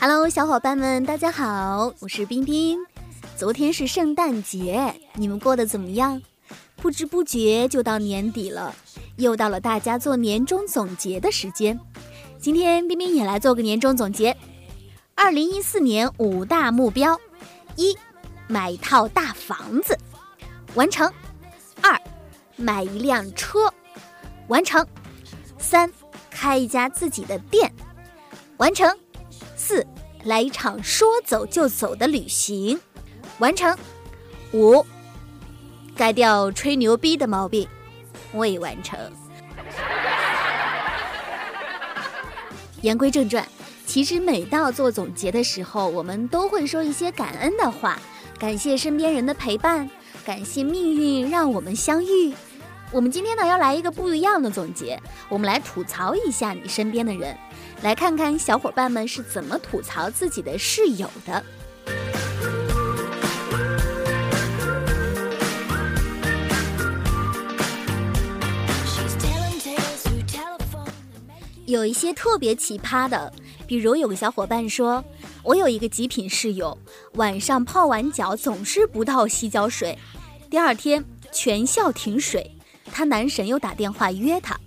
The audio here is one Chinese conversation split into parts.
Hello，小伙伴们，大家好，我是冰冰。昨天是圣诞节，你们过得怎么样？不知不觉就到年底了，又到了大家做年终总结的时间。今天冰冰也来做个年终总结。二零一四年五大目标：一、买一套大房子，完成；二、买一辆车，完成；三、开一家自己的店，完成；四、来一场说走就走的旅行，完成；五、改掉吹牛逼的毛病，未完成。言归正传。其实每到做总结的时候，我们都会说一些感恩的话，感谢身边人的陪伴，感谢命运让我们相遇。我们今天呢要来一个不一样的总结，我们来吐槽一下你身边的人，来看看小伙伴们是怎么吐槽自己的室友的。有一些特别奇葩的。比如有个小伙伴说，我有一个极品室友，晚上泡完脚总是不倒洗脚水，第二天全校停水。他男神又打电话约他，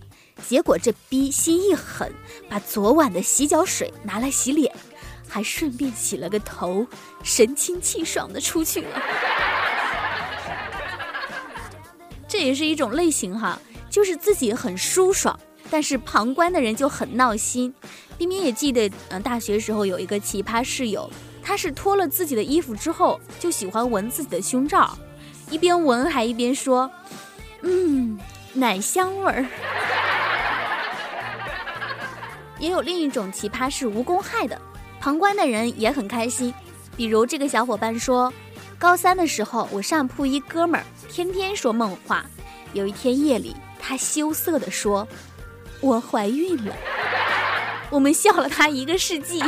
结果这逼心一狠，把昨晚的洗脚水拿来洗脸，还顺便洗了个头，神清气爽的出去了。这也是一种类型哈，就是自己很舒爽，但是旁观的人就很闹心。冰冰也记得，嗯，大学时候有一个奇葩室友，他是脱了自己的衣服之后，就喜欢闻自己的胸罩，一边闻还一边说：“嗯，奶香味儿。”也有另一种奇葩是无公害的，旁观的人也很开心。比如这个小伙伴说，高三的时候，我上铺一哥们儿天天说梦话，有一天夜里，他羞涩地说：“我怀孕了。”我们笑了他一个世纪。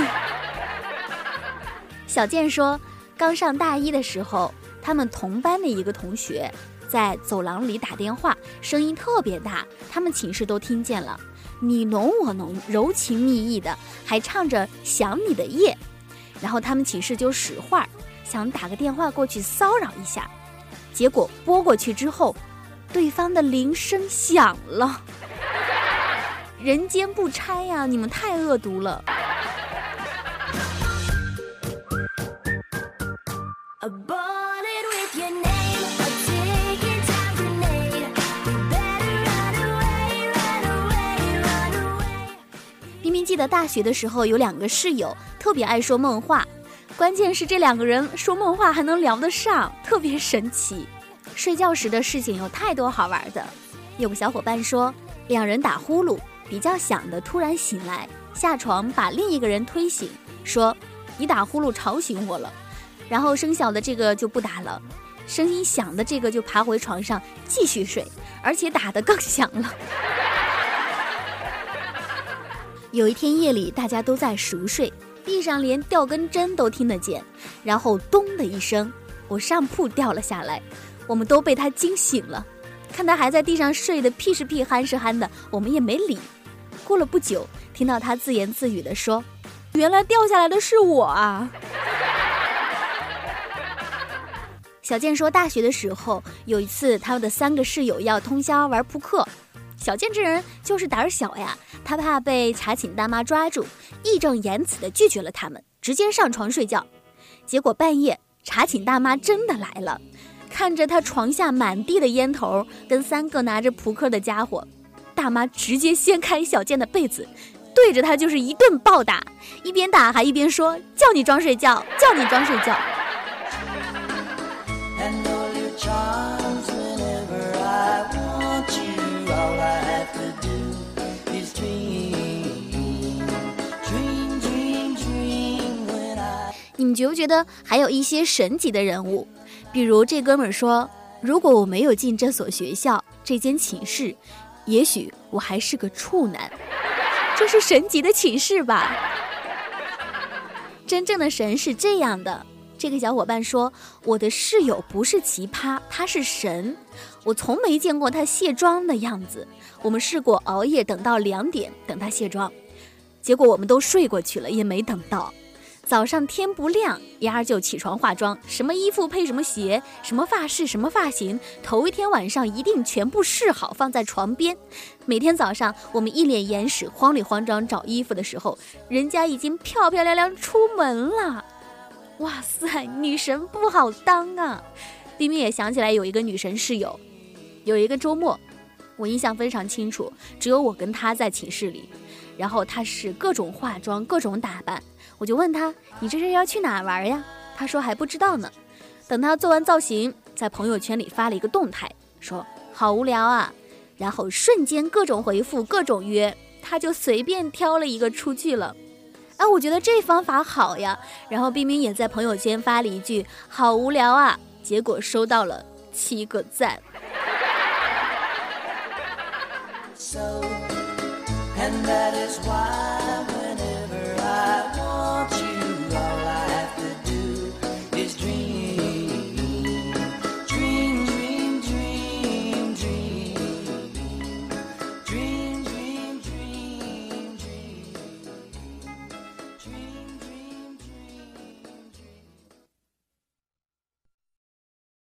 小健说，刚上大一的时候，他们同班的一个同学在走廊里打电话，声音特别大，他们寝室都听见了，你侬我侬，柔情蜜意的，还唱着想你的夜。然后他们寝室就使坏，想打个电话过去骚扰一下，结果拨过去之后，对方的铃声响了。人间不拆呀！你们太恶毒了。明明记得大学的时候有两个室友特别爱说梦话，关键是这两个人说梦话还能聊得上，特别神奇。睡觉时的事情有太多好玩的。有个小伙伴说，两人打呼噜。比较响的突然醒来，下床把另一个人推醒，说：“你打呼噜吵醒我了。”然后声小的这个就不打了，声音响的这个就爬回床上继续睡，而且打得更响了。有一天夜里，大家都在熟睡，地上连掉根针都听得见，然后咚的一声，我上铺掉了下来，我们都被他惊醒了，看他还在地上睡得屁是屁憨是憨的，我们也没理。过了不久，听到他自言自语地说：“原来掉下来的是我啊！”小健说，大学的时候有一次，他们的三个室友要通宵玩扑克。小健这人就是胆小呀，他怕被查寝大妈抓住，义正言辞的拒绝了他们，直接上床睡觉。结果半夜查寝大妈真的来了，看着他床下满地的烟头，跟三个拿着扑克的家伙。大妈直接掀开小健的被子，对着他就是一顿暴打，一边打还一边说：“叫你装睡觉，叫你装睡觉。”你们觉不觉得还有一些神级的人物？比如这哥们儿说：“如果我没有进这所学校，这间寝室。”也许我还是个处男，这是神级的寝室吧？真正的神是这样的：这个小伙伴说：“我的室友不是奇葩，他是神。我从没见过他卸妆的样子。我们试过熬夜等到两点等他卸妆，结果我们都睡过去了，也没等到。”早上天不亮，丫儿就起床化妆，什么衣服配什么鞋，什么发饰什么发型，头一天晚上一定全部试好放在床边。每天早上我们一脸眼屎，慌里慌张找衣服的时候，人家已经漂漂亮亮出门了。哇塞，女神不好当啊！冰冰也想起来有一个女神室友，有一个周末，我印象非常清楚，只有我跟她在寝室里，然后她是各种化妆，各种打扮。我就问他：“你这是要去哪玩呀？”他说还不知道呢。等他做完造型，在朋友圈里发了一个动态，说好无聊啊，然后瞬间各种回复，各种约，他就随便挑了一个出去了。哎，我觉得这方法好呀。然后冰冰也在朋友圈发了一句“好无聊啊”，结果收到了七个赞。So, and that is why